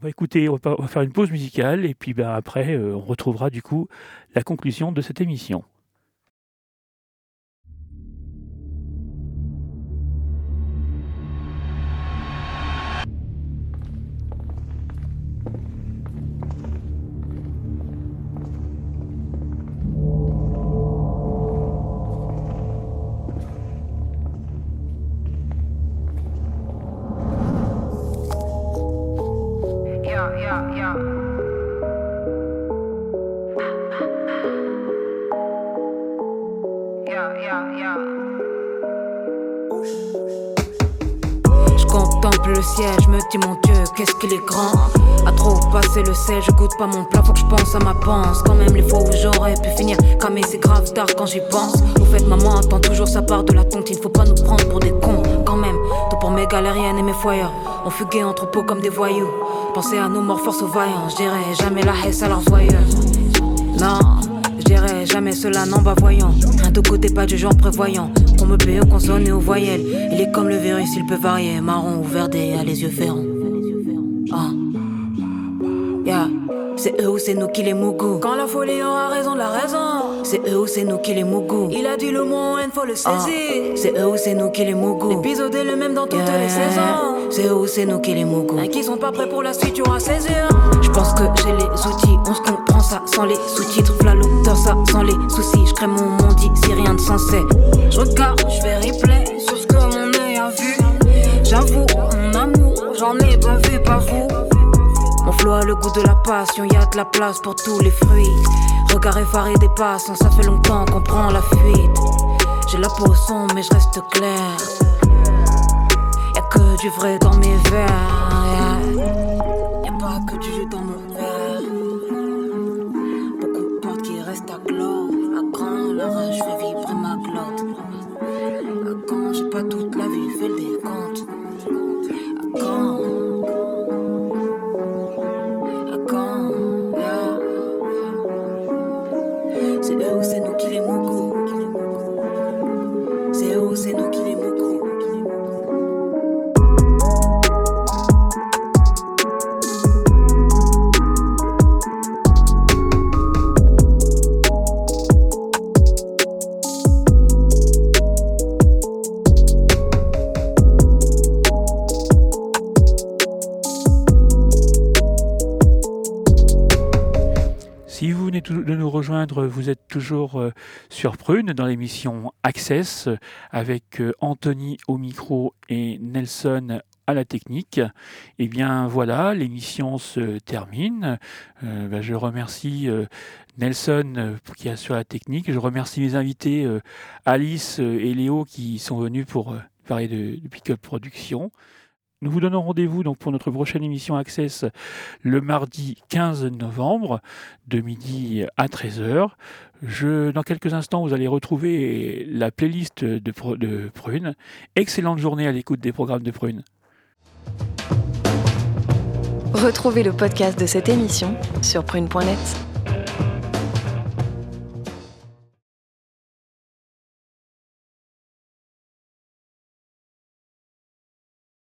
On va écouter, on va on va faire une pause musicale et puis ben, après euh, on retrouvera du coup la conclusion de cette émission. Le ciel, je me dis mon Dieu, qu'est-ce qu'il est grand. À trop passer le sel, je goûte pas mon plat, faut que je pense à ma panse. Quand même les fois où j'aurais pu finir camé, c'est grave tard quand j'y pense. Au fait, maman attend toujours sa part de la tontine, faut pas nous prendre pour des cons. Quand même, tout pour mes galériennes et mes foyers. On fuguait en troupeau comme des voyous. Pensez à nos morts, force aux vaillants. Je dirais jamais la haisse à leurs voyeurs. Non, je dirais jamais cela, non, bah voyons. Un de côté, pas de genre prévoyant. On me paye aux consonnes et aux voyelles. Il est comme le virus, il peut varier. Marron ou verdé, à les yeux ferrants. Ah. Yeah. C'est eux ou c'est nous qui les mougou. Quand la folie aura raison de la raison. C'est eux ou c'est nous qui les mougou. Il a dit le mot haine, faut le saisir. C'est eux ou c'est nous qui les mougou. L'épisode est le même dans toutes les saisons. C'est eux ou c'est nous qui les mougou. Un qui sont pas prêts pour la suite, tu auras saisir. Je pense que j'ai les outils, on se comprend ça sans les sous-titres. V'là l'auteur, ça sans les soucis. Je crée mon monde ici, rien de sensé. Je regarde, je fais replay sur ce que mon œil a vu. J'avoue, mon amour, j'en ai pas vu, pas vous. Mon flow a le goût de la passion, y a de la place pour tous les fruits. Regard effaré des passants, ça fait longtemps qu'on prend la fuite. J'ai la peau sombre, mais je reste clair. Du vrai dans mes verres. Y'a pas que du jus dans mon verre. Beaucoup de portes qui restent à clore. À quand rage fait vibrer ma glotte. À quand j'ai pas toute la vie fait le décompte. Toujours euh, sur Prune dans l'émission Access euh, avec euh, Anthony au micro et Nelson à la technique. Et bien voilà, l'émission se termine. Ben, je remercie Nelson euh, qui assure la technique. Je remercie mes invités Alice et Léo qui sont venus pour parler de, de Pick-up Production. Nous vous donnons rendez-vous donc pour notre prochaine émission Access le mardi 15 novembre de midi à 13h. Je, dans quelques instants, vous allez retrouver la playlist de, de Prune. Excellente journée à l'écoute des programmes de Prune. Retrouvez le podcast de cette émission sur prune.net.